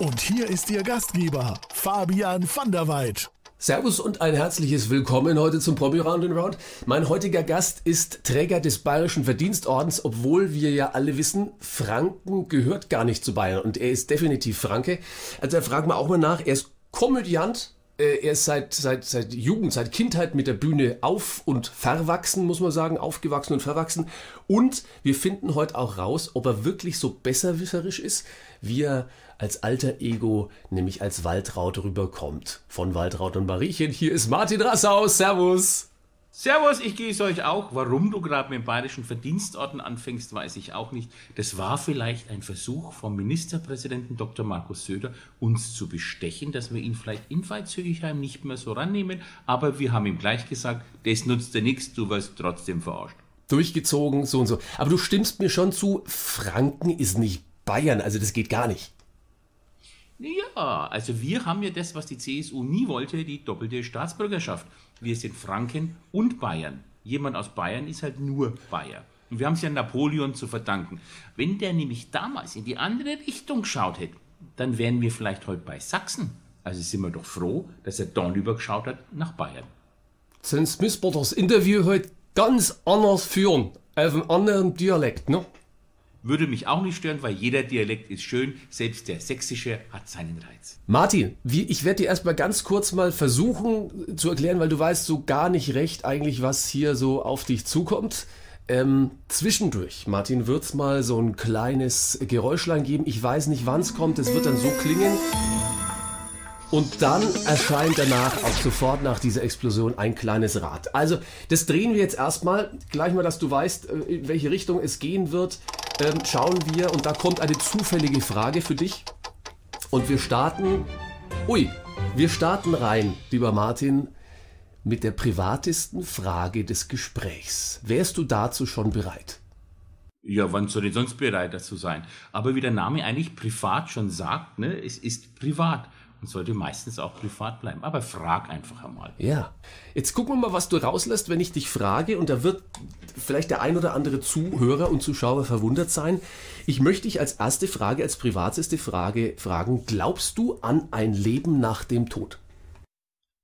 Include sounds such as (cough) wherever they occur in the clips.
Und hier ist Ihr Gastgeber, Fabian van der Weid. Servus und ein herzliches Willkommen heute zum Promi Round and Round. Mein heutiger Gast ist Träger des Bayerischen Verdienstordens, obwohl wir ja alle wissen, Franken gehört gar nicht zu Bayern und er ist definitiv Franke. Also da fragen wir auch mal nach, er ist Komödiant, äh, er ist seit, seit, seit Jugend, seit Kindheit mit der Bühne auf und verwachsen, muss man sagen, aufgewachsen und verwachsen. Und wir finden heute auch raus, ob er wirklich so besserwisserisch ist, wie er als alter Ego, nämlich als Waldraut rüberkommt. Von Waldraut und Mariechen, hier ist Martin Rassaus, Servus! Servus, ich gehe es euch auch. Warum du gerade mit dem Bayerischen Verdienstorden anfängst, weiß ich auch nicht. Das war vielleicht ein Versuch vom Ministerpräsidenten Dr. Markus Söder, uns zu bestechen, dass wir ihn vielleicht in Veitshöchheim nicht mehr so rannehmen. Aber wir haben ihm gleich gesagt, das nutzt dir nichts, du wirst trotzdem verarscht. Durchgezogen, so und so. Aber du stimmst mir schon zu, Franken ist nicht Bayern, also das geht gar nicht. Ja, also wir haben ja das, was die CSU nie wollte, die doppelte Staatsbürgerschaft. Wir sind Franken und Bayern. Jemand aus Bayern ist halt nur Bayer. Und wir haben es ja Napoleon zu verdanken. Wenn der nämlich damals in die andere Richtung geschaut hätte, dann wären wir vielleicht heute bei Sachsen. Also sind wir doch froh, dass er dann übergeschaut hat nach Bayern. Sonst müssen wir das Interview heute ganz anders führen, auf einem anderen Dialekt, ne? Würde mich auch nicht stören, weil jeder Dialekt ist schön, selbst der sächsische hat seinen Reiz. Martin, wie, ich werde dir erstmal ganz kurz mal versuchen zu erklären, weil du weißt so gar nicht recht eigentlich, was hier so auf dich zukommt. Ähm, zwischendurch, Martin, wird's mal so ein kleines Geräuschlein geben. Ich weiß nicht, wann es kommt. Es wird dann so klingen. Und dann erscheint danach auch sofort nach dieser Explosion ein kleines Rad. Also, das drehen wir jetzt erstmal. Gleich mal, dass du weißt, äh, in welche Richtung es gehen wird. Ähm, schauen wir, und da kommt eine zufällige Frage für dich. Und wir starten. Ui, wir starten rein, lieber Martin, mit der privatesten Frage des Gesprächs. Wärst du dazu schon bereit? Ja, wann soll ich sonst bereit dazu sein? Aber wie der Name eigentlich privat schon sagt, ne, es ist privat und sollte meistens auch privat bleiben. Aber frag einfach einmal. Ja. Jetzt gucken wir mal, was du rauslässt, wenn ich dich frage. Und da wird vielleicht der ein oder andere Zuhörer und Zuschauer verwundert sein. Ich möchte dich als erste Frage, als privateste Frage fragen, glaubst du an ein Leben nach dem Tod?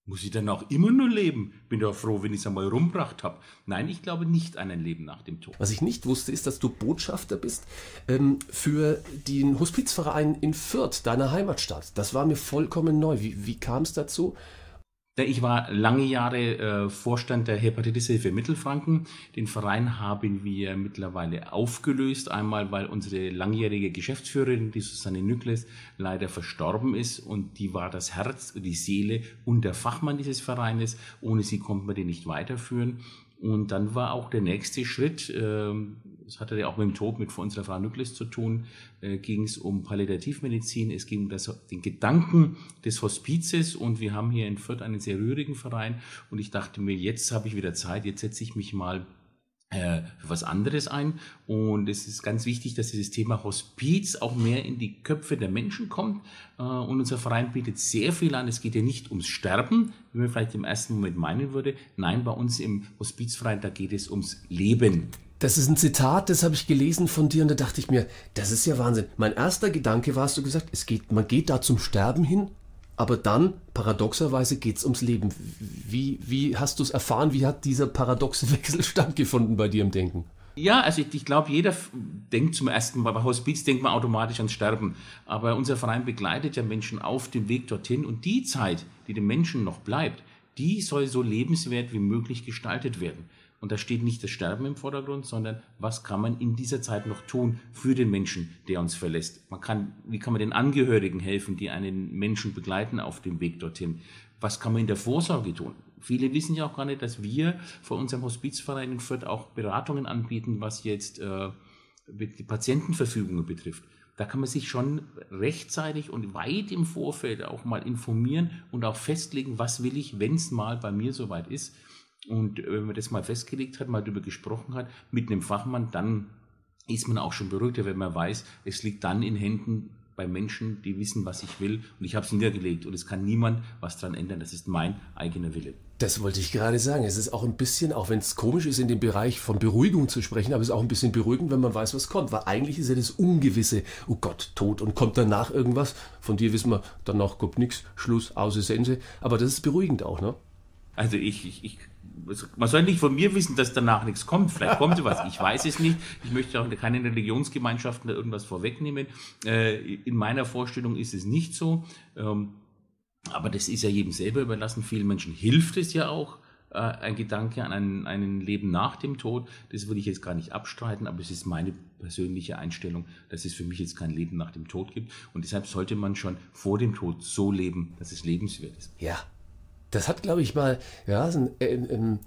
Muss ich dann auch immer nur leben? Bin doch froh, wenn ich es einmal rumbracht habe. Nein, ich glaube nicht an ein Leben nach dem Tod. Was ich nicht wusste, ist, dass du Botschafter bist ähm, für den Hospizverein in Fürth, deiner Heimatstadt. Das war mir vollkommen neu. Wie, wie kam es dazu? Ich war lange Jahre äh, Vorstand der Hepatitishilfe Mittelfranken. Den Verein haben wir mittlerweile aufgelöst. Einmal, weil unsere langjährige Geschäftsführerin, die Susanne Nükles, leider verstorben ist. Und die war das Herz, die Seele und der Fachmann dieses Vereines. Ohne sie konnten wir den nicht weiterführen. Und dann war auch der nächste Schritt, das hatte ja auch mit dem Tod mit unserer Frau Nükles zu tun, äh, ging es um Palliativmedizin, es ging um das, den Gedanken des Hospizes und wir haben hier in Fürth einen sehr rührigen Verein und ich dachte mir, jetzt habe ich wieder Zeit, jetzt setze ich mich mal äh, für was anderes ein. Und es ist ganz wichtig, dass dieses Thema Hospiz auch mehr in die Köpfe der Menschen kommt. Äh, und unser Verein bietet sehr viel an. Es geht ja nicht ums Sterben, wie man vielleicht im ersten Moment meinen würde. Nein, bei uns im Hospizverein, da geht es ums Leben. Das ist ein Zitat, das habe ich gelesen von dir und da dachte ich mir, das ist ja Wahnsinn. Mein erster Gedanke war, hast du gesagt, es geht, man geht da zum Sterben hin, aber dann, paradoxerweise, geht es ums Leben. Wie, wie hast du es erfahren? Wie hat dieser paradoxe Wechsel (laughs) stattgefunden bei dir im Denken? Ja, also ich, ich glaube, jeder denkt zum ersten Mal, bei Hospiz denkt man automatisch ans Sterben. Aber unser Verein begleitet ja Menschen auf dem Weg dorthin und die Zeit, die dem Menschen noch bleibt, die soll so lebenswert wie möglich gestaltet werden. Und da steht nicht das Sterben im Vordergrund, sondern was kann man in dieser Zeit noch tun für den Menschen, der uns verlässt. Man kann, wie kann man den Angehörigen helfen, die einen Menschen begleiten auf dem Weg dorthin? Was kann man in der Vorsorge tun? Viele wissen ja auch gar nicht, dass wir vor unserem Hospizverein in Fürth auch Beratungen anbieten, was jetzt äh, die Patientenverfügungen betrifft. da kann man sich schon rechtzeitig und weit im Vorfeld auch mal informieren und auch festlegen, was will ich, wenn es mal bei mir soweit ist. Und wenn man das mal festgelegt hat, mal darüber gesprochen hat mit einem Fachmann, dann ist man auch schon beruhigter, wenn man weiß, es liegt dann in Händen bei Menschen, die wissen, was ich will und ich habe es niedergelegt und es kann niemand was daran ändern. Das ist mein eigener Wille. Das wollte ich gerade sagen. Es ist auch ein bisschen, auch wenn es komisch ist, in dem Bereich von Beruhigung zu sprechen, aber es ist auch ein bisschen beruhigend, wenn man weiß, was kommt. Weil eigentlich ist ja das Ungewisse, oh Gott, tot und kommt danach irgendwas. Von dir wissen wir, danach kommt nichts, Schluss, aus Sense. Aber das ist beruhigend auch, ne? Also ich, ich, ich man soll nicht von mir wissen, dass danach nichts kommt. Vielleicht kommt was. Ich weiß es nicht. Ich möchte auch keine Religionsgemeinschaften da irgendwas vorwegnehmen. Äh, in meiner Vorstellung ist es nicht so. Ähm, aber das ist ja jedem selber überlassen. Vielen Menschen hilft es ja auch, äh, ein Gedanke an ein, ein Leben nach dem Tod. Das würde ich jetzt gar nicht abstreiten, aber es ist meine persönliche Einstellung, dass es für mich jetzt kein Leben nach dem Tod gibt. Und deshalb sollte man schon vor dem Tod so leben, dass es lebenswert ist. Ja, das hat, glaube ich, mal ja, ein, ein,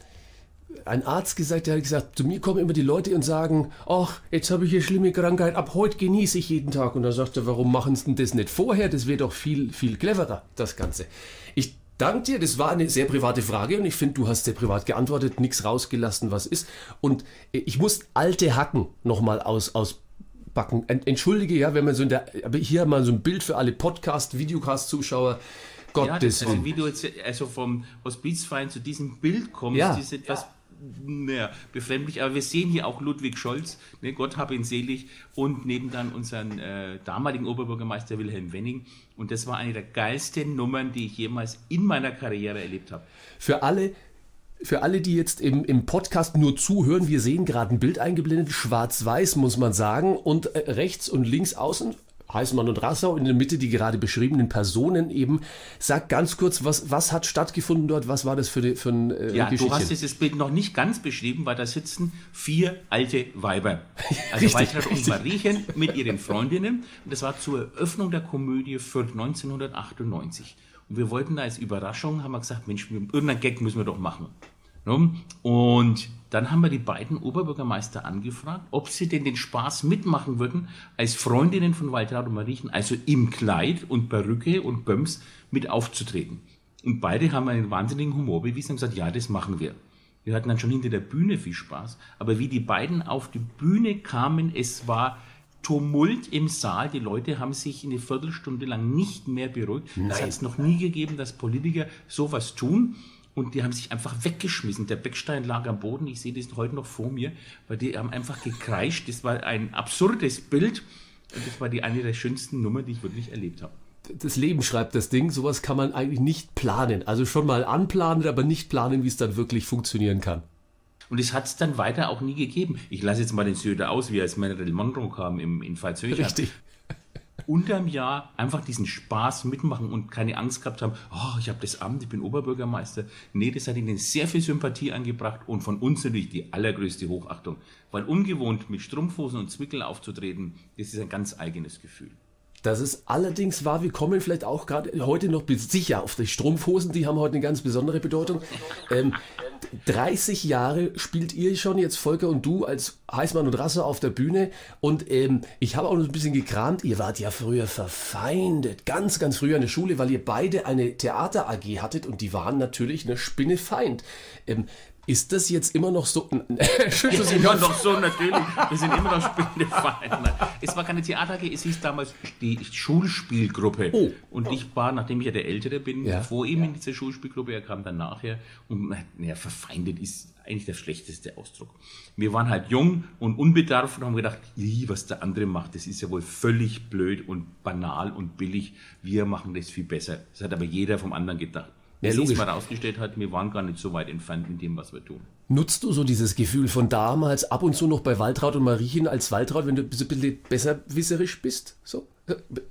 ein, Arzt gesagt, der hat gesagt, zu mir kommen immer die Leute und sagen, ach, jetzt habe ich eine schlimme Krankheit, ab heute genieße ich jeden Tag. Und dann sagt er, warum machen sie denn das nicht vorher? Das wäre doch viel, viel cleverer, das Ganze. Ich danke dir, das war eine sehr private Frage und ich finde, du hast sehr privat geantwortet, nichts rausgelassen, was ist. Und ich muss alte Hacken nochmal aus, auspacken. Entschuldige, ja, wenn man so in der, aber hier mal so ein Bild für alle Podcast, Videocast-Zuschauer. Gottes ja, also wie du jetzt also vom Hospizverein zu diesem Bild kommst, ja. ist etwas naja, befremdlich. Aber wir sehen hier auch Ludwig Scholz, ne, Gott habe ihn selig, und neben dann unseren äh, damaligen Oberbürgermeister Wilhelm Wenning. Und das war eine der geilsten Nummern, die ich jemals in meiner Karriere erlebt habe. Für alle, für alle, die jetzt im, im Podcast nur zuhören, wir sehen gerade ein Bild eingeblendet, schwarz-weiß muss man sagen, und äh, rechts und links außen Heißmann und Rassau, in der Mitte die gerade beschriebenen Personen eben. Sag ganz kurz, was, was hat stattgefunden dort? Was war das für, die, für ein äh, Ja, du hast dieses Bild noch nicht ganz beschrieben, weil da sitzen vier alte Weiber. (laughs) Also richtig, Waltraud und Mariechen mit ihren Freundinnen. Und das war zur Eröffnung der Komödie für 1998. Und wir wollten da als Überraschung, haben wir gesagt, Mensch, irgendeinen Gag müssen wir doch machen. Und dann haben wir die beiden Oberbürgermeister angefragt, ob sie denn den Spaß mitmachen würden, als Freundinnen von Waltraud und Mariechen, also im Kleid und Perücke und Böms, mit aufzutreten. Und beide haben einen wahnsinnigen Humor bewiesen und gesagt, ja, das machen wir. Wir hatten dann schon hinter der Bühne viel Spaß. Aber wie die beiden auf die Bühne kamen, es war Tumult im Saal. Die Leute haben sich eine Viertelstunde lang nicht mehr beruhigt. Es hat es noch nie gegeben, dass Politiker sowas tun und die haben sich einfach weggeschmissen. Der Beckstein lag am Boden, ich sehe das heute noch vor mir, weil die haben einfach gekreischt. Das war ein absurdes Bild und das war die eine der schönsten Nummern, die ich wirklich erlebt habe. Das Leben schreibt das Ding, sowas kann man eigentlich nicht planen. Also schon mal anplanen, aber nicht planen, wie es dann wirklich funktionieren kann. Und es hat es dann weiter auch nie gegeben. Ich lasse jetzt mal den Söder aus, wie er als Marilyn Monroe kam im, in Veitshöchheim. Richtig unterm Jahr einfach diesen Spaß mitmachen und keine Angst gehabt haben, oh, ich habe das Amt, ich bin Oberbürgermeister. Nee, das hat ihnen sehr viel Sympathie angebracht und von uns natürlich die allergrößte Hochachtung. Weil ungewohnt mit Strumpfhosen und Zwickel aufzutreten, das ist ein ganz eigenes Gefühl. Das ist allerdings wahr, wir kommen vielleicht auch gerade heute noch sicher auf die Strumpfhosen, die haben heute eine ganz besondere Bedeutung. Ähm, 30 Jahre spielt ihr schon jetzt, Volker und du, als Heißmann und Rasse auf der Bühne. Und ähm, ich habe auch noch ein bisschen gekramt, ihr wart ja früher verfeindet, ganz, ganz früher in der Schule, weil ihr beide eine Theater-AG hattet und die waren natürlich eine Spinne Feind. Ähm, ist das jetzt immer noch so? (laughs) Schüttelst immer noch so, natürlich. Wir sind immer noch Spielefeinde. Es war keine Theater es hieß damals die Schulspielgruppe. Oh. Und ich war, nachdem ich ja der Ältere bin, ja. vor ihm in dieser Schulspielgruppe, er kam dann nachher. Und naja, verfeindet ist eigentlich der schlechteste Ausdruck. Wir waren halt jung und unbedarft und haben gedacht, was der andere macht, das ist ja wohl völlig blöd und banal und billig. Wir machen das viel besser. Das hat aber jeder vom anderen gedacht. Ja, logisch. mal rausgestellt hat, wir waren gar nicht so weit entfernt in dem, was wir tun. Nutzt du so dieses Gefühl von damals ab und zu noch bei Waltraud und Mariechen als Waltraud, wenn du ein bisschen besserwisserisch bist? So?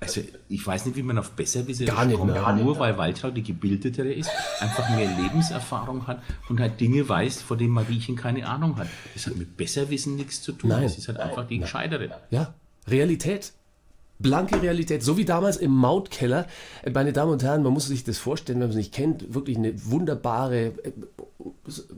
Also ich weiß nicht, wie man auf besserwisserisch gar nicht, kommt, gar nur nicht, weil Waltraud die gebildetere ist, einfach mehr Lebenserfahrung hat und halt Dinge weiß, vor denen Mariechen keine Ahnung hat. Das hat mit Besserwissen nichts zu tun. Nein. Das ist halt einfach die Gescheitere. Ja, Realität. Blanke Realität, so wie damals im Mautkeller. Äh, Meine Damen und Herren, man muss sich das vorstellen, wenn man es nicht kennt, wirklich eine wunderbare äh,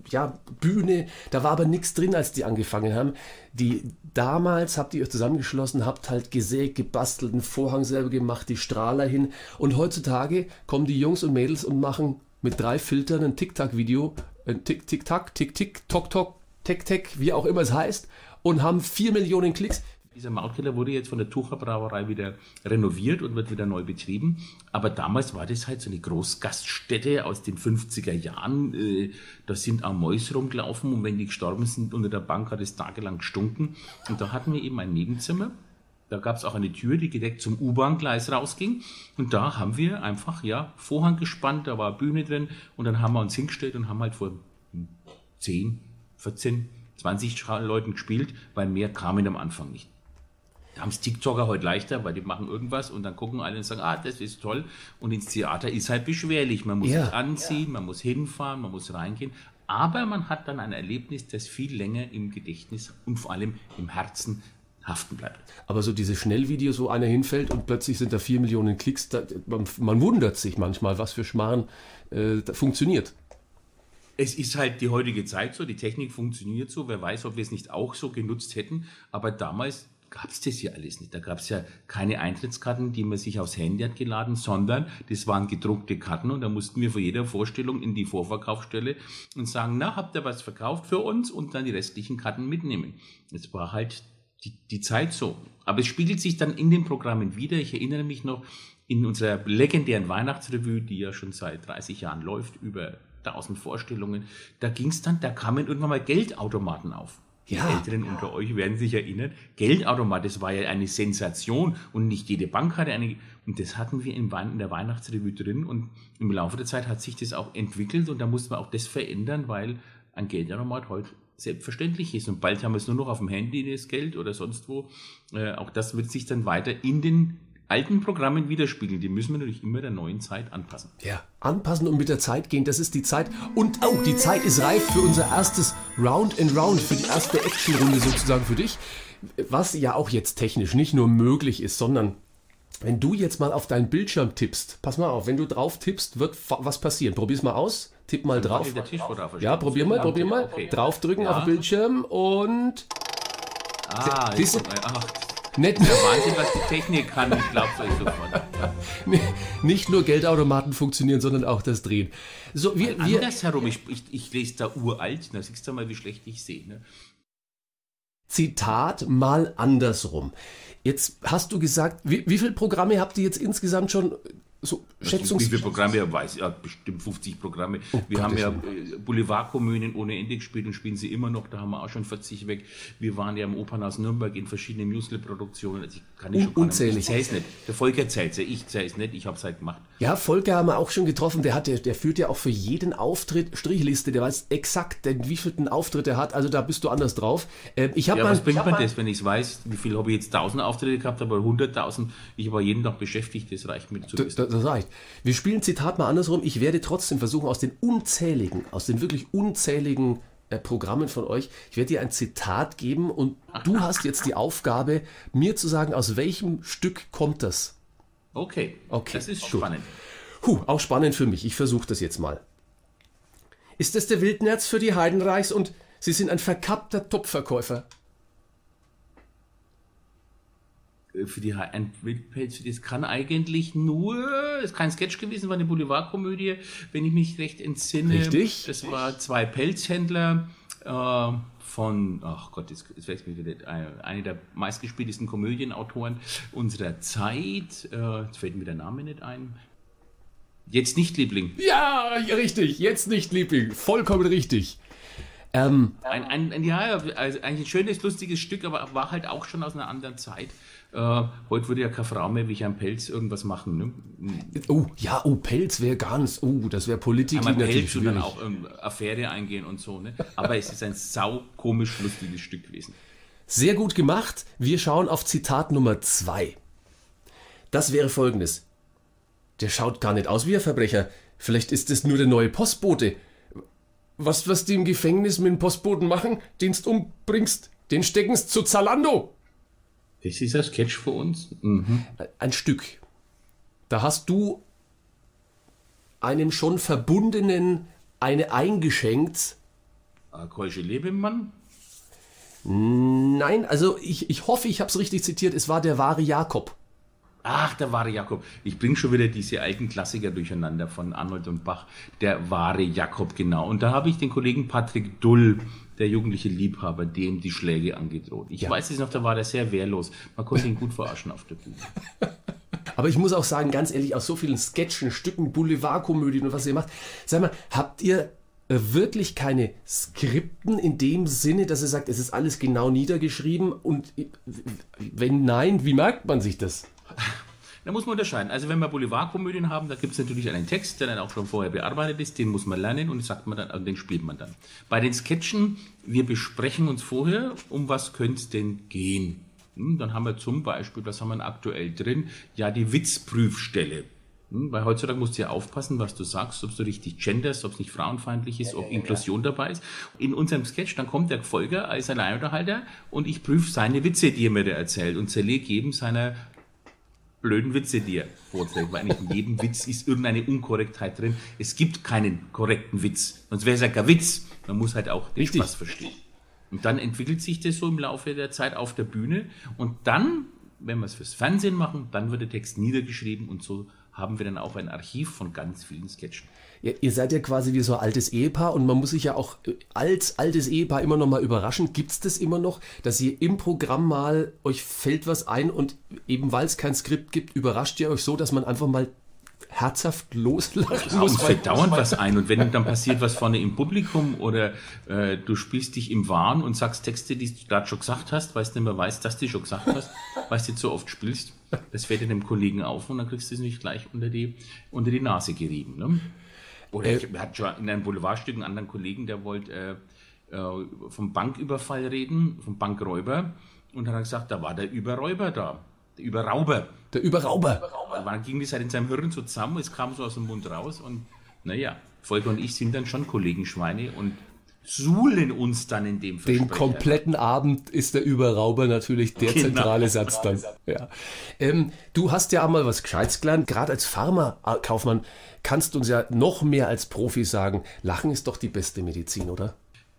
ja, Bühne. Da war aber nichts drin, als die angefangen haben. Die damals habt ihr euch zusammengeschlossen, habt halt gesägt, gebastelt, einen Vorhang selber gemacht, die Strahler hin. Und heutzutage kommen die Jungs und Mädels und machen mit drei Filtern ein Tic-Tac-Video, ein Tick-Tick-Tack, Tick-Tick, Tok-Tok, Tek-Tek, wie auch immer es heißt, und haben vier Millionen Klicks. Dieser Mautkeller wurde jetzt von der Tucher Brauerei wieder renoviert und wird wieder neu betrieben. Aber damals war das halt so eine Großgaststätte aus den 50er Jahren. Äh, Da sind auch Mäuse rumgelaufen und wenn die gestorben sind unter der Bank hat es tagelang gestunken. Und da hatten wir eben ein Nebenzimmer. Da gab es auch eine Tür, die gedeckt zum U-Bahn-Gleis rausging. Und da haben wir einfach, ja, Vorhang gespannt, da war eine Bühne drin und dann haben wir uns hingestellt und haben halt vor 10, 14, 20 Leuten gespielt, weil mehr kamen am Anfang nicht. Da haben es TikToker heute leichter, weil die machen irgendwas und dann gucken alle und sagen, ah, das ist toll. Und ins Theater ist halt beschwerlich. Man muss Ja. sich anziehen, man muss hinfahren, man muss reingehen. Aber man hat dann ein Erlebnis, das viel länger im Gedächtnis und vor allem im Herzen haften bleibt. Aber so diese Schnellvideos, wo einer hinfällt und plötzlich sind da vier Millionen Klicks, da, man, man wundert sich manchmal, was für Schmarrn äh, da funktioniert. Es ist halt die heutige Zeit so, die Technik funktioniert so, wer weiß, ob wir es nicht auch so genutzt hätten, aber damals gab es das ja alles nicht. Da gab es ja keine Eintrittskarten, die man sich aufs Handy hat geladen, sondern das waren gedruckte Karten und da mussten wir vor jeder Vorstellung in die Vorverkaufsstelle und sagen, na, habt ihr was verkauft für uns und dann die restlichen Karten mitnehmen. Es war halt die, die Zeit so. Aber es spiegelt sich dann in den Programmen wieder. Ich erinnere mich noch in unserer legendären Weihnachtsrevue, die ja schon seit 30 Jahren läuft, über 1000 Vorstellungen. Da ging es dann, da kamen irgendwann mal Geldautomaten auf. Die Ja. Älteren unter euch werden sich erinnern. Geldautomat, das war ja eine Sensation und nicht jede Bank hatte eine. Und das hatten wir in, der Weihnachtsrevue drin und im Laufe der Zeit hat sich das auch entwickelt und da musste man auch das verändern, weil ein Geldautomat heute selbstverständlich ist. Und bald haben wir es nur noch auf dem Handy, das Geld oder sonst wo. Äh, auch das wird sich dann weiter in den alten Programmen widerspiegeln. Die müssen wir natürlich immer der neuen Zeit anpassen. Ja. Anpassen und mit der Zeit gehen, das ist die Zeit. Und oh, die Zeit ist reif für unser erstes Round and Round, für die erste Actionrunde sozusagen für dich. Was ja auch jetzt technisch nicht nur möglich ist, sondern wenn du jetzt mal auf deinen Bildschirm tippst, pass mal auf, wenn du drauf tippst, wird was passieren. Probier's mal aus, tipp mal drauf. Tisch wurde Ja, probier mal, probier mal. Okay. Draufdrücken Ja. auf den Bildschirm und Ah, Siehst ach, nicht, der Wahnsinn, was die Technik kann. Ich glaub's euch sofort. nicht nur Geldautomaten funktionieren, sondern auch das Drehen. So, wir, wir, Andersherum, ich, ich, ich lese da uralt, da siehst du mal, wie schlecht ich sehe. Ne? Zitat mal andersrum. Jetzt hast du gesagt, wie, wie viele Programme habt ihr jetzt insgesamt schon so Schätzungs... Wie viele Programme? Ja, weiß, ja, bestimmt 50 Programme. wir Gottes haben ja äh, Boulevardkomödien ohne Ende gespielt und spielen sie immer noch. Da haben wir auch schon 40 weg. Wir waren ja im Opernhaus Nürnberg in verschiedenen Musical-Produktionen. Also ich kann ich Un- schon nicht- unzählig. Ich zähl's nicht. Der Volker zählt's ja. Ich zähl's nicht. Ich hab's halt gemacht. Ja, Volker haben wir auch schon getroffen. Der, hat, der, der führt ja auch für jeden Auftritt Strichliste. Der weiß exakt, den wievielten Auftritt er hat. Also da bist du anders drauf. Ähm, ich habe Ja, mal, was bringt man das, wenn ich weiß, wie viel habe ich jetzt 1000 Auftritte gehabt, aber 100.000. Ich war jeden Tag beschäftigt. Das reicht mir zu wissen. Das, das reicht. Wir spielen Zitat mal andersrum. Ich werde trotzdem versuchen, aus den unzähligen, aus den wirklich unzähligen äh, Programmen von euch, ich werde dir ein Zitat geben und du hast jetzt die Aufgabe, mir zu sagen, aus welchem Stück kommt das. Okay. Okay, Das ist gut. spannend. Puh, auch spannend für mich. Ich versuche das jetzt mal. Ist es der Wildnerz für die Heidenreichs und Sie sind ein verkappter Topfverkäufer? Äh, für die ein Wildpelz, das kann eigentlich nur, ist kein Sketch gewesen, war eine Boulevardkomödie, wenn ich mich recht entsinne. Richtig. Das war zwei Pelzhändler äh, von, ach Gott, jetzt, jetzt wechselt mir wieder, eine, eine der meistgespieltesten Komödienautoren unserer Zeit. Äh, jetzt fällt mir der Name nicht ein. Jetzt nicht Liebling. Ja, richtig. Jetzt nicht, Liebling. Vollkommen richtig. Ähm, Ein, ein, ein, ja, also eigentlich ein schönes, lustiges Stück, aber war halt auch schon aus einer anderen Zeit. Äh, heute würde ja keine Frau mehr wie ich am Pelz irgendwas machen. Ne? oh, ja, oh, Pelz wäre ganz, oh, das wäre Politik natürlich Pelz und dann auch ähm, Affäre eingehen und so. Ne? Aber es ist ein sau komisch lustiges Stück gewesen. Sehr gut gemacht. Wir schauen auf Zitat Nummer zwei. Das wäre folgendes. Der schaut gar nicht aus wie ein Verbrecher. Vielleicht ist es nur der neue Postbote. Was, was die im Gefängnis mit dem Postboten machen, den du umbringst, den stecken's zu Zalando. Das ist ein Sketch für uns. Mhm. Ein Stück. Da hast du einem schon Verbundenen eine eingeschenkt. Keusche Lebemann? Nein, also ich, ich hoffe, ich habe es richtig zitiert. Es war der wahre Jakob. Ach, der wahre Jakob. Ich bringe schon wieder diese alten Klassiker durcheinander von Arnold und Bach. Der wahre Jakob, genau. Und da habe ich den Kollegen Patrick Dull, der jugendliche Liebhaber, dem die Schläge angedroht. Ich Ja. weiß es noch, da war der sehr wehrlos. Man konnte ihn gut verarschen auf der Bühne. (laughs) Aber ich muss auch sagen, ganz ehrlich, aus so vielen Sketchen, Stücken, Boulevardkomödien und was ihr macht, sag mal, habt ihr äh, wirklich keine Skripten in dem Sinne, dass ihr sagt, es ist alles genau niedergeschrieben und äh, wenn nein, wie merkt man sich das? Da muss man unterscheiden. Also wenn wir Boulevardkomödien haben, da gibt es natürlich einen Text, der dann auch schon vorher bearbeitet ist, den muss man lernen und sagt man dann, also den spielt man dann. Bei den Sketchen, wir besprechen uns vorher, um was könnte es denn gehen. Hm, Dann haben wir zum Beispiel, was haben wir aktuell drin? Ja, die Witzprüfstelle. Hm, Weil heutzutage musst du ja aufpassen, was du sagst, ob du richtig genderst, ob es nicht frauenfeindlich ist, ob Inklusion dabei ist. In unserem Sketch, dann kommt der Folger als Alleinunterhalter und ich prüfe seine Witze, die er mir da erzählt und zerlege jedem seiner blöden Witze, die er vorträgt, weil eigentlich in jedem Witz ist irgendeine Unkorrektheit drin. Es gibt keinen korrekten Witz, sonst wäre es ja kein Witz. Man muss halt auch den Richtig. Spaß verstehen. Und dann entwickelt sich das so im Laufe der Zeit auf der Bühne und dann, wenn wir es fürs Fernsehen machen, dann wird der Text niedergeschrieben und so haben wir dann auch ein Archiv von ganz vielen Sketchen. Ihr, ihr seid ja quasi wie so ein altes Ehepaar und man muss sich ja auch äh, als altes Ehepaar immer noch mal überraschen. Gibt es das immer noch, dass ihr im Programm mal euch fällt was ein und eben weil es kein Skript gibt, überrascht ihr euch so, dass man einfach mal herzhaft (laughs) loslachen Ja, uns muss? fällt dauernd was ein und wenn dann passiert was vorne im Publikum oder äh, du spielst dich im Wahn und sagst Texte, die du gerade schon gesagt hast, weil du nicht mehr weißt, dass du schon gesagt hast, weil du zu oft spielst, das fällt dem Kollegen auf und dann kriegst du es nicht gleich unter die, unter die Nase gerieben. Ne? Oder Äh, ich, schon in einem Boulevardstück einen anderen Kollegen, der wollte äh, äh, vom Banküberfall reden, vom Bankräuber und dann hat er gesagt, da war der Überräuber da, der Überrauber. Der Überrauber. Aber dann ging das halt in seinem Hirn so zusammen, es kam so aus dem Mund raus und naja, Volker und ich sind dann schon Kollegenschweine und suhlen uns dann in dem Den Versprecher. kompletten Abend ist der Überrauber natürlich der Genau. zentrale Satz dann. Ja. Ähm, du hast ja einmal was Gescheites gelernt. Gerade als Pharmakaufmann kannst du uns ja noch mehr als Profi sagen, Lachen ist doch die beste Medizin, oder?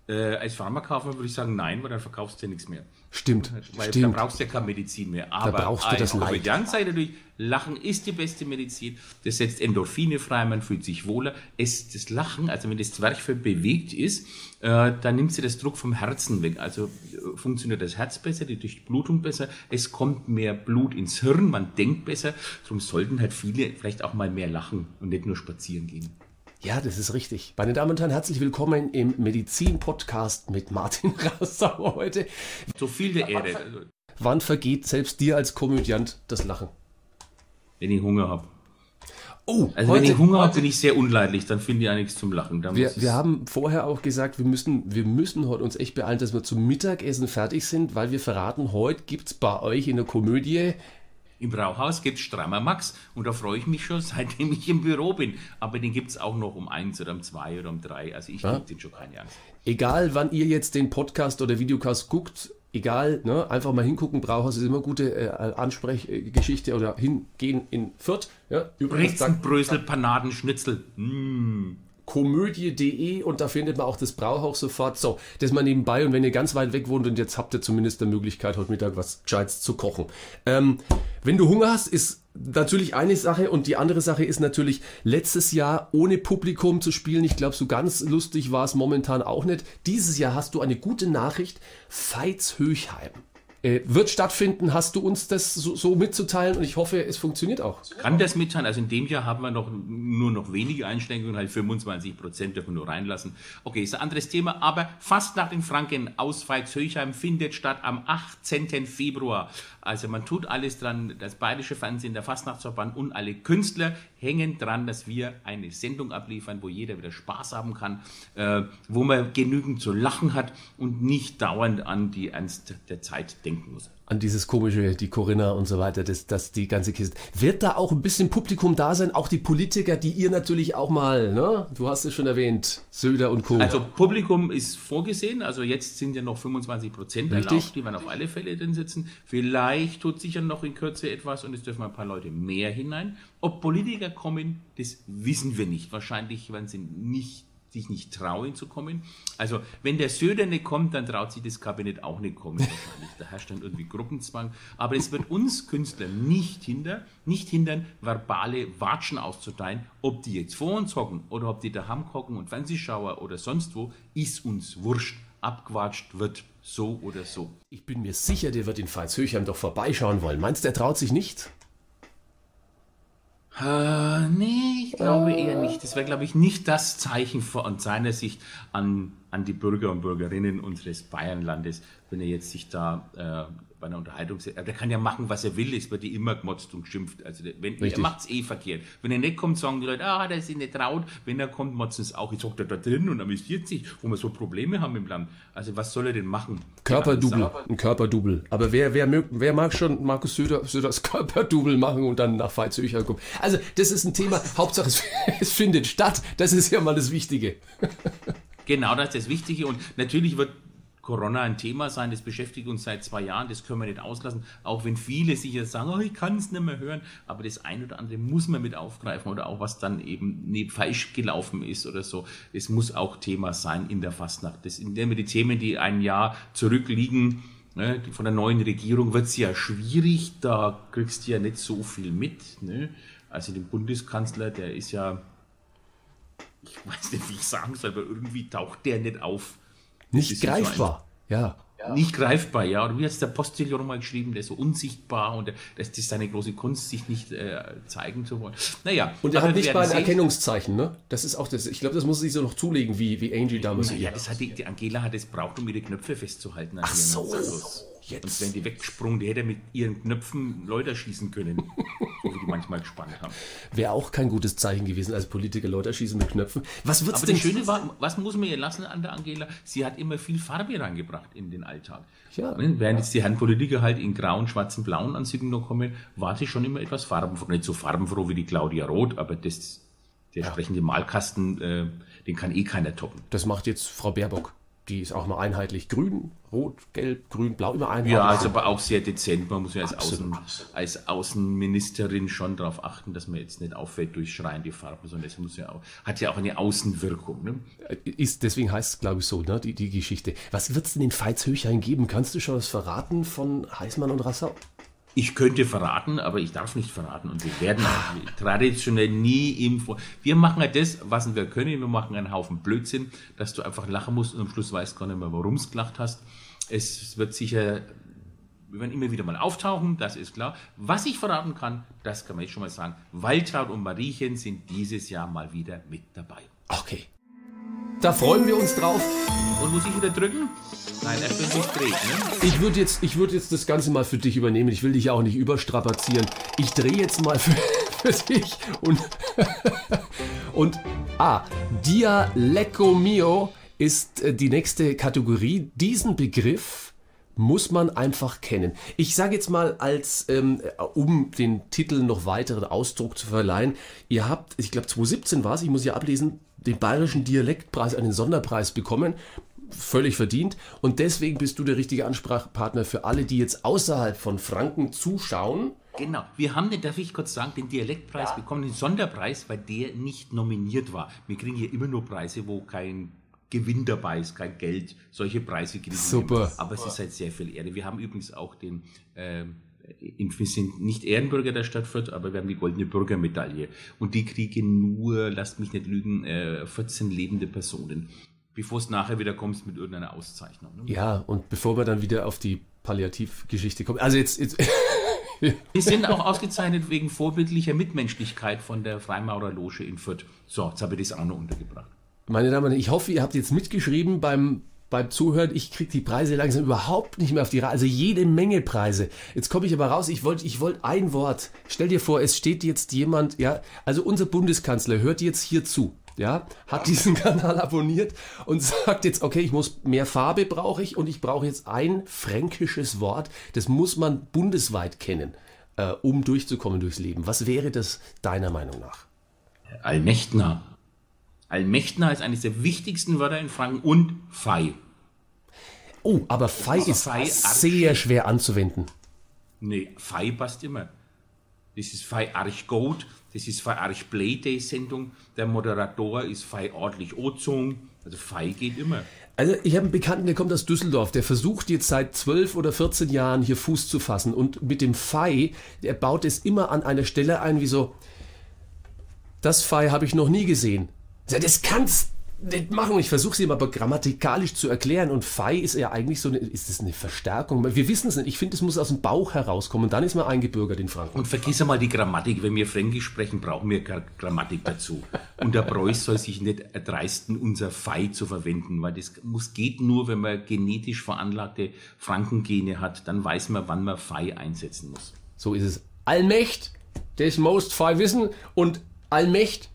Äh, als Pharmakaufmann würde ich sagen, nein, weil dann verkaufst du ja nichts mehr. Stimmt, Weil da stimmt. brauchst du ja keine Medizin mehr. Aber brauchst du das Leid. Komödiant sage ich natürlich, Lachen ist die beste Medizin. Das setzt Endorphine frei, man fühlt sich wohler. Es, das Lachen, also wenn das Zwerchfell bewegt ist, äh, dann nimmt sie das Druck vom Herzen weg. Also äh, funktioniert das Herz besser, die Durchblutung besser. Es kommt mehr Blut ins Hirn, man denkt besser. Darum sollten halt viele vielleicht auch mal mehr lachen und nicht nur spazieren gehen. Ja, das ist richtig. Meine Damen und Herren, herzlich willkommen im Medizin-Podcast mit Martin (laughs) Rassauer heute. So viel der Ehre, also, Wann vergeht selbst dir als Komödiant das Lachen? wenn ich Hunger habe. Oh, Also wenn heute, ich Hunger habe, bin ich sehr unleidlich, dann finde ich ja nichts zum Lachen. Wir, wir haben vorher auch gesagt, wir müssen, wir müssen heute uns echt beeilen, dass wir zum Mittagessen fertig sind, weil wir verraten, heute gibt es bei euch in der Komödie Im Brauhaus gibt es Strammer Max und da freue ich mich schon, (laughs) seitdem ich im Büro bin. Aber den gibt es auch noch um eins oder um zwei oder um drei. Also ich Ja. den schon keine Angst. Egal, wann ihr jetzt den Podcast oder Videocast guckt, egal, ne, einfach mal hingucken. Brauhaus ist immer gute äh, Ansprechgeschichte oder hingehen in Fürth. Ja, übrigens dank Brezenbrösel, Panaden, Schnitzel. Mm. komödie.de und da findet man auch das Brauhaus sofort. So, das mal nebenbei und wenn ihr ganz weit weg wohnt und jetzt habt ihr zumindest die Möglichkeit, heute Mittag was Gescheites zu kochen. Ähm, wenn du Hunger hast, ist natürlich eine Sache und die andere Sache ist natürlich, letztes Jahr ohne Publikum zu spielen, ich glaube, so ganz lustig war es momentan auch nicht. Dieses Jahr hast du eine gute Nachricht, Veits Höchheim. Äh, wird stattfinden, hast du uns das so, so mitzuteilen und ich hoffe, es funktioniert auch. Kann das mitteilen? Also in dem Jahr haben wir noch nur noch wenige Einschränkungen, halt 25 Prozent dürfen wir nur reinlassen. Okay, ist ein anderes Thema, aber fast nach den Franken aus Veitshöchheim findet statt am 18. Februar. Also man tut alles dran, das Bayerische Fernsehen, der Fastnachtsverband und alle Künstler hängen dran, dass wir eine Sendung abliefern, wo jeder wieder Spaß haben kann, äh, wo man genügend zu lachen hat und nicht dauernd an die Ernst der Zeit denken muss. An dieses komische, die Corinna und so weiter, das, das, die ganze Kiste. Wird da auch ein bisschen Publikum da sein? Auch die Politiker, die ihr natürlich auch mal, ne? Du hast es schon erwähnt, Söder und Co. Also Publikum ist vorgesehen, also jetzt sind ja noch 25 Prozent erlaubt, die werden auf alle Fälle drin sitzen. Vielleicht tut sich ja noch in Kürze etwas und es dürfen ein paar Leute mehr hinein. Ob Politiker kommen, das wissen wir nicht. Wahrscheinlich werden sie nicht sich nicht trauen zu kommen. Also wenn der Söder nicht kommt, dann traut sich das Kabinett auch nicht kommen wahrscheinlich. Da herrscht dann irgendwie Gruppenzwang. Aber es wird uns Künstler nicht hindern, nicht hindern, verbale Watschen auszuteilen, ob die jetzt vor uns hocken oder ob die daheim hocken und Fernsehschauer oder sonst wo, ist uns wurscht. Abgewatscht wird so oder so. Ich bin mir sicher, der wird in Veitshöchheim doch vorbeischauen wollen. Meinst du, der traut sich nicht? Äh, nee, ich glaube eher nicht. Das wäre, glaube ich, nicht das Zeichen von seiner Sicht an, an die Bürger und Bürgerinnen unseres Bayernlandes, wenn er jetzt sich da äh, bei einer Unterhaltung, der kann ja machen, was er will, es wird die immer gemotzt und geschimpft. Also wenn, er macht es eh verkehrt. Wenn er nicht kommt, sagen die Leute, ah, der ist sich nicht traut. Wenn er kommt, motzen es auch. Jetzt hockt er da drin und amüsiert sich, wo wir so Probleme haben im Land. Also was soll er denn machen? Körperdouble, ein Körperdouble. Aber wer, wer, wer mag schon Markus Söder, Söders (laughs) Körperdouble machen und dann nach Veitshöchheim kommen? Also das ist ein Thema, Hauptsache es, es (laughs) findet statt. Das ist ja mal das Wichtige. (laughs) Genau, das ist das Wichtige. Und natürlich wird Corona ein Thema sein, das beschäftigt uns seit zwei Jahren, das können wir nicht auslassen, auch wenn viele sicher sagen, oh, ich kann es nicht mehr hören, aber das eine oder andere muss man mit aufgreifen oder auch was dann eben falsch gelaufen ist oder so, das muss auch Thema sein in der Fastnacht. Das sind immer die Themen, die ein Jahr zurückliegen, ne, von der neuen Regierung wird es ja schwierig, da kriegst du ja nicht so viel mit. Ne? Also den Bundeskanzler, der ist ja, ich weiß nicht, wie ich sagen soll, aber irgendwie taucht der nicht auf nicht greifbar, so ja. Ja. Nicht greifbar, ja. Oder wie hat es der Postillon mal geschrieben, der ist so unsichtbar und das ist seine große Kunst, sich nicht äh, zeigen zu wollen. Naja. Und er hat nicht mal ein Erkennungszeichen, ne? Das ist auch das, ich glaube, das muss sich so noch zulegen, wie, wie Angie damals. Ja, das hat die, die Angela hat es braucht, um ihre Knöpfe festzuhalten. Ach so. Also, Jetzt. Und wenn die weggesprungen, die hätte mit ihren Knöpfen Leute schießen können, wo wir die manchmal gespannt haben. Wäre auch kein gutes Zeichen gewesen als Politiker, Leute schießen mit Knöpfen. Was wird's Aber denn? Das Schöne war, was muss man ihr lassen an der Angela? Sie hat immer viel Farbe reingebracht in den Alltag. Ja. Während jetzt die Herren Politiker halt in grauen, schwarzen, blauen Anzügen noch kommen, war sie schon immer etwas farbenfroh. Nicht so farbenfroh wie die Claudia Roth, aber das, der ja. sprechende Malkasten, äh, den kann eh keiner toppen. Das macht jetzt Frau Baerbock die ist auch mal einheitlich grün, rot, gelb, grün, blau, immer einheitlich. Ja, also aber auch sehr dezent. Man muss ja als, Außen, als Außenministerin schon darauf achten, dass man jetzt nicht auffällt durch schreiende Farben, sondern es muss ja auch, hat ja auch eine Außenwirkung. Ne? Ist, deswegen heißt es, glaube ich, so, ne, die, die Geschichte. Was wird es denn in Veitshöchheim geben? Kannst du schon was verraten von Heißmann und Rassau? Ich könnte verraten, aber ich darf nicht verraten. Und wir werden traditionell nie im Vor Wir machen halt das, was wir können. Wir machen einen Haufen Blödsinn, dass du einfach lachen musst und am Schluss weißt gar nicht mehr, warum du gelacht hast. Es wird sicher, wir werden immer wieder mal auftauchen, das ist klar. Was ich verraten kann, das kann man jetzt schon mal sagen. Waltraud und Mariechen sind dieses Jahr mal wieder mit dabei. Okay. Da freuen wir uns drauf. Und muss ich wieder drücken? Nein, er will nicht drehen, ne? Ich würde jetzt, würd jetzt das Ganze mal für dich übernehmen. Ich will dich ja auch nicht überstrapazieren. Ich drehe jetzt mal für, (laughs) für dich und. (laughs) und. Ah, Dialecco Mio ist äh, die nächste Kategorie. Diesen Begriff muss man einfach kennen. Ich sage jetzt mal, als ähm, um den Titel noch weiteren Ausdruck zu verleihen, ihr habt, ich glaube 2017 war es, ich muss ja ablesen, den Bayerischen Dialektpreis, einen Sonderpreis bekommen. Völlig verdient. Und deswegen bist du der richtige Ansprachpartner für alle, die jetzt außerhalb von Franken zuschauen. Genau. Wir haben, darf ich kurz sagen, den Dialektpreis ja. bekommen, den Sonderpreis, weil der nicht nominiert war. Wir kriegen hier immer nur Preise, wo kein Gewinn dabei ist, kein Geld. Solche Preise kriegen Super. wir. Aber es ist halt sehr viel Ehre. Wir haben übrigens auch den äh, wir sind nicht Ehrenbürger der Stadt Fürth, aber wir haben die goldene Bürgermedaille. Und die kriegen nur, lasst mich nicht lügen, 14 äh, lebende Personen. Bevor es nachher wieder kommst mit irgendeiner Auszeichnung. Ne? Ja, und bevor wir dann wieder auf die Palliativgeschichte kommen. Also jetzt. jetzt (laughs) Wir sind auch ausgezeichnet wegen vorbildlicher Mitmenschlichkeit von der Freimaurerloge in Fürth. So, jetzt habe ich das auch noch untergebracht. Meine Damen und Herren, ich hoffe, ihr habt jetzt mitgeschrieben beim beim Zuhören, ich kriege die Preise langsam überhaupt nicht mehr auf die Reihe. Also jede Menge Preise. Jetzt komme ich aber raus, ich wollte ich wollt ein Wort. Stell dir vor, es steht jetzt jemand, ja, also unser Bundeskanzler hört jetzt hier zu. ja, hat diesen (laughs) Kanal abonniert und sagt jetzt, okay, ich muss mehr Farbe brauche ich und ich brauche jetzt ein fränkisches Wort, das muss man bundesweit kennen, äh, um durchzukommen durchs Leben. Was wäre das deiner Meinung nach? Allmächtner. Allmächtner ist eines der wichtigsten Wörter in Franken und Fei. Oh, aber Fei ist Fei, sehr schwer anzuwenden. Nee, Fei passt immer. Das ist Fei Arch Gold, das ist Fei Arch Playday Sendung. Der Moderator ist Fei ordentlich Ozung. Also Fei geht immer. Also ich habe einen Bekannten, der kommt aus Düsseldorf, der versucht jetzt seit 12 oder 14 Jahren hier Fuß zu fassen und mit dem Fei, der baut es immer an einer Stelle ein, wie so, das Fei habe ich noch nie gesehen. Das kannst nicht machen. Ich versuche es ihm aber grammatikalisch zu erklären. Und Fei ist ja eigentlich so eine, ist das eine Verstärkung? Wir wissen es nicht. Ich finde, es muss aus dem Bauch herauskommen. Und dann ist man eingebürgert in Franken. Und vergiss einmal die Grammatik. Wenn wir Fränkisch sprechen, brauchen wir Gra- Grammatik dazu. Und der Preuß soll sich nicht erdreisten, unser Fei zu verwenden, weil das muss, geht nur, wenn man genetisch veranlagte Frankengene hat. Dann weiß man, wann man Fei einsetzen muss. So ist es. Allmächt, das most Fei wissen. Und Allmächt,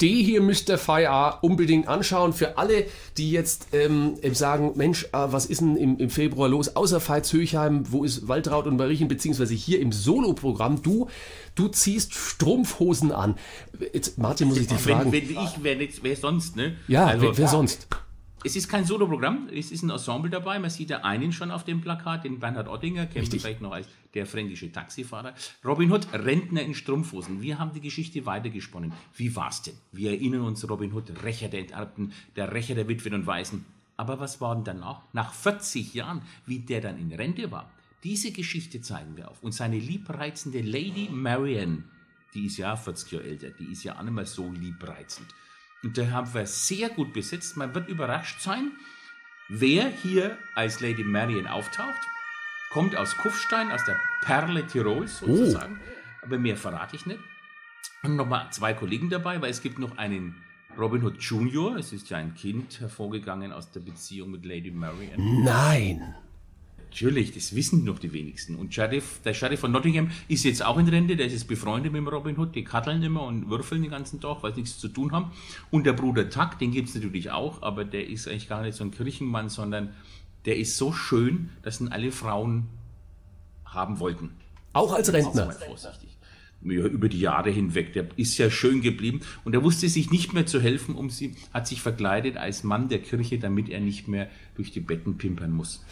die hier müsst ihr auch unbedingt anschauen. Für alle, die jetzt ähm, sagen, Mensch, äh, was ist denn im, im Februar los? Außer Höchheim, wo ist Waltraud und Mariechen, beziehungsweise hier im Solo-Programm. Du, du ziehst Strumpfhosen an. Jetzt, Martin, muss ich dich fragen. Wenn, wenn ich, wer, nicht- wer sonst, ne? ja, Also, wer, wer sonst? Es ist kein Soloprogramm, es ist ein Ensemble dabei. Man sieht ja einen schon auf dem Plakat, den Bernhard Ottinger, kennt man vielleicht noch als der fränkische Taxifahrer. Robin Hood, Rentner in Strumpfhosen. Wir haben die Geschichte weitergesponnen. Wie war's denn? Wir erinnern uns, Robin Hood, Rächer der Enterbten, der Rächer der Witwen und Waisen. Aber was war denn danach? Nach 40 Jahren, wie der dann in Rente war. Diese Geschichte zeigen wir auf. Und seine liebreizende Lady Marian, die ist ja 40 Jahre älter, die ist ja auch nicht mehr so liebreizend. Und da haben wir sehr gut besetzt. Man wird überrascht sein, wer hier als Lady Marian auftaucht. Kommt aus Kufstein, aus der Perle Tirols sozusagen. Aber mehr verrate ich nicht. Und nochmal zwei Kollegen dabei, weil es gibt noch einen Robin Hood Jr. Es ist ja ein Kind hervorgegangen aus der Beziehung mit Lady Marian. Nein. Natürlich, das wissen noch die wenigsten. Und Sheriff, der Sheriff von Nottingham ist jetzt auch in Rente, der ist jetzt befreundet mit dem Robin Hood, die katteln immer und würfeln den ganzen Tag, weil sie nichts zu tun haben. Und der Bruder Tuck, den gibt's natürlich auch, aber der ist eigentlich gar nicht so ein Kirchenmann, sondern der ist so schön, dass ihn alle Frauen haben wollten. Auch als Rentner. mal vorsichtig. Ja, über die Jahre hinweg. Der ist ja schön geblieben und er wusste sich nicht mehr zu helfen, um sie, hat sich verkleidet als Mann der Kirche, damit er nicht mehr durch die Betten pimpern muss.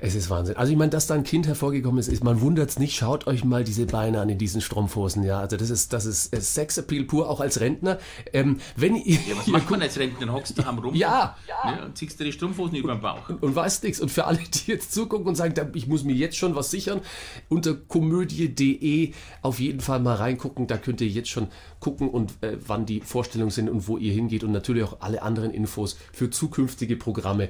Es ist Wahnsinn. Also ich meine, dass da ein Kind hervorgekommen ist, ist man wundert's nicht. Schaut euch mal diese Beine an in diesen Strumpfhosen. Ja, also das ist das ist äh, Sexappeal pur, auch als Rentner. Ähm, wenn ihr, Ja, was macht man als Rentner? Hockst du am rum? Ja, Ne, und ziehst dir die Strumpfhosen über den Bauch. und weißt nichts. Und für alle, die jetzt zugucken und sagen, ich muss mir jetzt schon was sichern, unter komödie.de auf jeden Fall mal reingucken. Da könnt ihr jetzt schon gucken und äh, wann die Vorstellungen sind und wo ihr hingeht und natürlich auch alle anderen Infos für zukünftige Programme.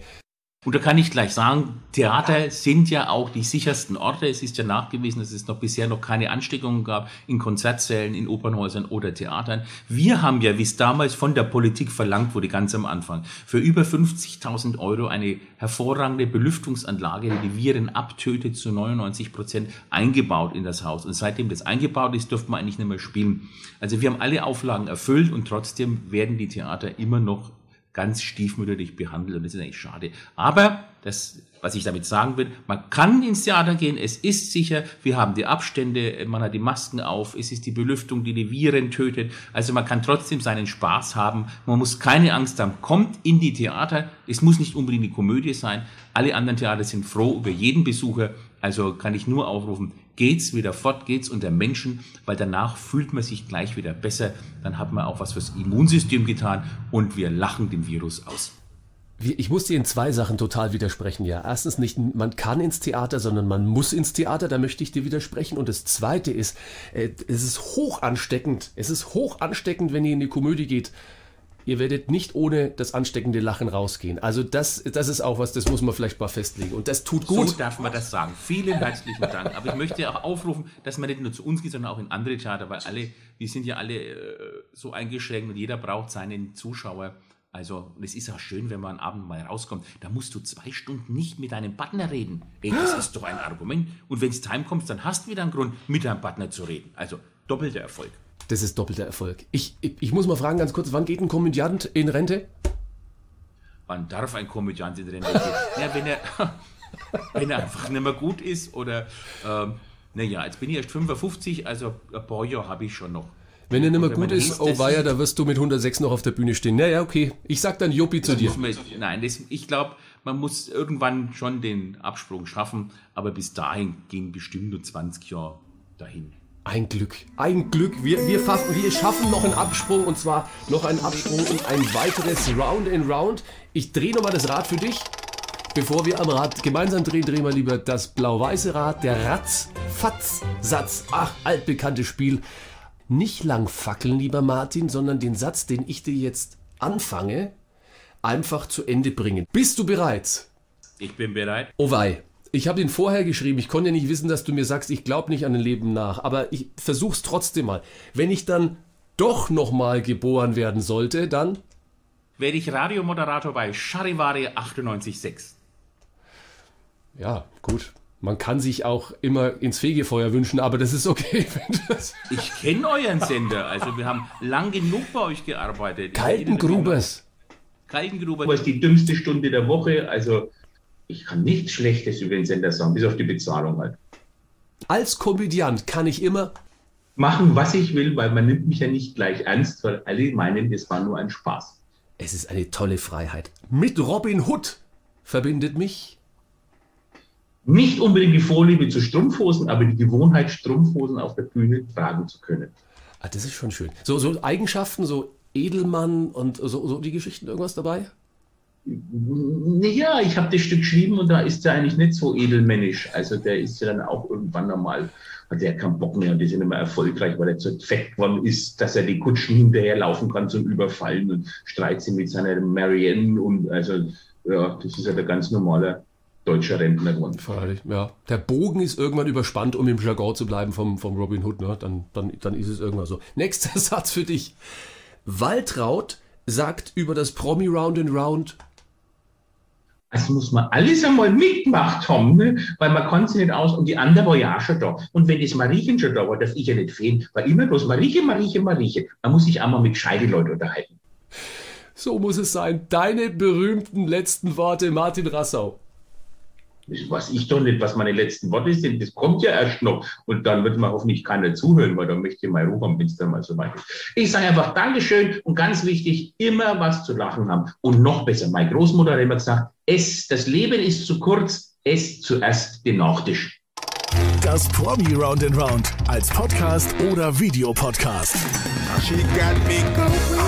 Und da kann ich gleich sagen, Theater sind ja auch die sichersten Orte. Es ist ja nachgewiesen, dass es noch bisher noch keine Ansteckungen gab in Konzertsälen, in Opernhäusern oder Theatern. Wir haben ja, wie es damals von der Politik verlangt wurde, ganz am Anfang, für über 50.000 Euro eine hervorragende Belüftungsanlage, die Viren abtötet, zu 99 Prozent eingebaut in das Haus. Und seitdem das eingebaut ist, dürfte man eigentlich nicht mehr spielen. Also wir haben alle Auflagen erfüllt und trotzdem werden die Theater immer noch ganz stiefmütterlich behandelt und das ist eigentlich schade. Aber das, was ich damit sagen will, man kann ins Theater gehen, es ist sicher, wir haben die Abstände, man hat die Masken auf, es ist die Belüftung, die die Viren tötet, also man kann trotzdem seinen Spaß haben, man muss keine Angst haben, kommt in die Theater, es muss nicht unbedingt die Komödie sein, alle anderen Theater sind froh über jeden Besucher, also kann ich nur aufrufen, geht's wieder fort, geht's unter Menschen, weil danach fühlt man sich gleich wieder besser, dann hat man auch was fürs Immunsystem getan und wir lachen den Virus aus. Ich muss dir in zwei Sachen total widersprechen. Ja, erstens nicht, man kann ins Theater, sondern man muss ins Theater. Da möchte ich dir widersprechen. Und das Zweite ist, äh, es ist hoch ansteckend. Es ist hoch ansteckend, wenn ihr in die Komödie geht. Ihr werdet nicht ohne das ansteckende Lachen rausgehen. Also das, das ist auch was, das muss man vielleicht mal festlegen. Und das tut gut. So darf man das sagen. Vielen herzlichen Dank. Aber ich möchte auch aufrufen, dass man nicht nur zu uns geht, sondern auch in andere Theater, weil alle, wir sind ja alle äh, so eingeschränkt und jeder braucht seinen Zuschauer. Also, und es ist auch schön, wenn man am Abend mal rauskommt. Da musst du zwei Stunden nicht mit deinem Partner reden. Ey, das ist doch ein Argument. Und wenn es time kommt, dann hast du wieder einen Grund, mit deinem Partner zu reden. Also, doppelter Erfolg. Das ist doppelter Erfolg. Ich, ich, ich muss mal fragen ganz kurz, wann geht ein Komödiant in Rente? Wann darf ein Komödiant in Rente gehen? Ja, wenn er, (laughs) wenn er einfach nicht mehr gut ist oder, ähm, naja, jetzt bin ich erst 55, also ein paar Jahre habe ich schon noch. Wenn er nicht mehr gut ist, oh weia, da wirst du mit 106 noch auf der Bühne stehen. Naja, okay. Ich sag dann Juppi zu dir. Man, nein, das, ich glaube, man muss irgendwann schon den Absprung schaffen, aber bis dahin gehen bestimmt nur 20 Jahre dahin. Ein Glück, ein Glück. Wir, wir, wir schaffen noch einen Absprung und zwar noch einen Absprung in ein weiteres Round in Round. Ich drehe nochmal das Rad für dich. Bevor wir am Rad gemeinsam drehen, drehen wir lieber das blau-weiße Rad, der Ratz-Fatz-Satz. Ach, altbekanntes Spiel. Nicht lang fackeln, lieber Martin, sondern den Satz, den ich dir jetzt anfange, einfach zu Ende bringen. Bist du bereit? Ich bin bereit. Oh wei. Ich habe ihn vorher geschrieben. Ich konnte ja nicht wissen, dass du mir sagst, ich glaube nicht an ein Leben nach. Aber ich versuch's trotzdem mal. Wenn ich dann doch nochmal geboren werden sollte, dann. Werde ich Radiomoderator bei Charivari 98.6. Ja, gut. Man kann sich auch immer ins Fegefeuer wünschen, aber das ist okay. (laughs) Das Ich kenne euren Sender, also wir haben lang genug bei euch gearbeitet. Kaltengrubers. Kaltengruber. Aber es ist die dümmste Stunde der Woche. Also ich kann nichts Schlechtes über den Sender sagen, bis auf die Bezahlung halt. Als Komödiant kann ich immer. Machen, was ich will, weil man nimmt mich ja nicht gleich ernst, weil alle meinen, es war nur ein Spaß. Es ist eine tolle Freiheit. Mit Robin Hood verbindet mich. Nicht unbedingt die Vorliebe zu Strumpfhosen, aber die Gewohnheit, Strumpfhosen auf der Bühne tragen zu können. Ah, das ist schon schön. So, so Eigenschaften, so Edelmann und so, so die Geschichten, irgendwas dabei? Ja, ich habe das Stück geschrieben und da ist er eigentlich nicht so edelmännisch. Also der ist ja dann auch irgendwann einmal, hat er keinen Bock mehr und die sind immer erfolgreich, weil er zu fett geworden ist, dass er die Kutschen hinterherlaufen kann zum Überfallen und streitet sie mit seiner Marianne und also ja, das ist ja der ganz normale deutsche Rentner geworden. Freilich, ja. Der Bogen ist irgendwann überspannt, um im Jargon zu bleiben vom, vom Robin Hood. Ne? Dann, dann, dann ist es irgendwann so. Nächster (laughs) Satz für dich. Waltraud sagt über das Promi Round and Round, Das muss man alles einmal mitgemacht haben, ne? weil man kann sich nicht aus und die andere war ja auch schon da. Und wenn das Mariechen schon da war, darf ich ja nicht fehlen, weil immer bloß Mariechen, Mariechen, Mariechen. Man muss sich auch mal mit gescheiten Leuten unterhalten. so muss es sein. Deine berühmten letzten Worte, Martin Rassau. Das weiß ich doch nicht, was meine letzten Worte sind. Das kommt ja erst noch. Und dann wird mir hoffentlich keiner zuhören, weil dann möchte ich mal Ruhe haben, wenn es dann mal so weit ist. Ich sage einfach Dankeschön und ganz wichtig, immer was zu lachen haben. Und noch besser, meine Großmutter hat immer gesagt, es, das Leben ist zu kurz, es zuerst den Nachtisch. Das Promi Round and Round als Podcast oder Videopodcast. She got me going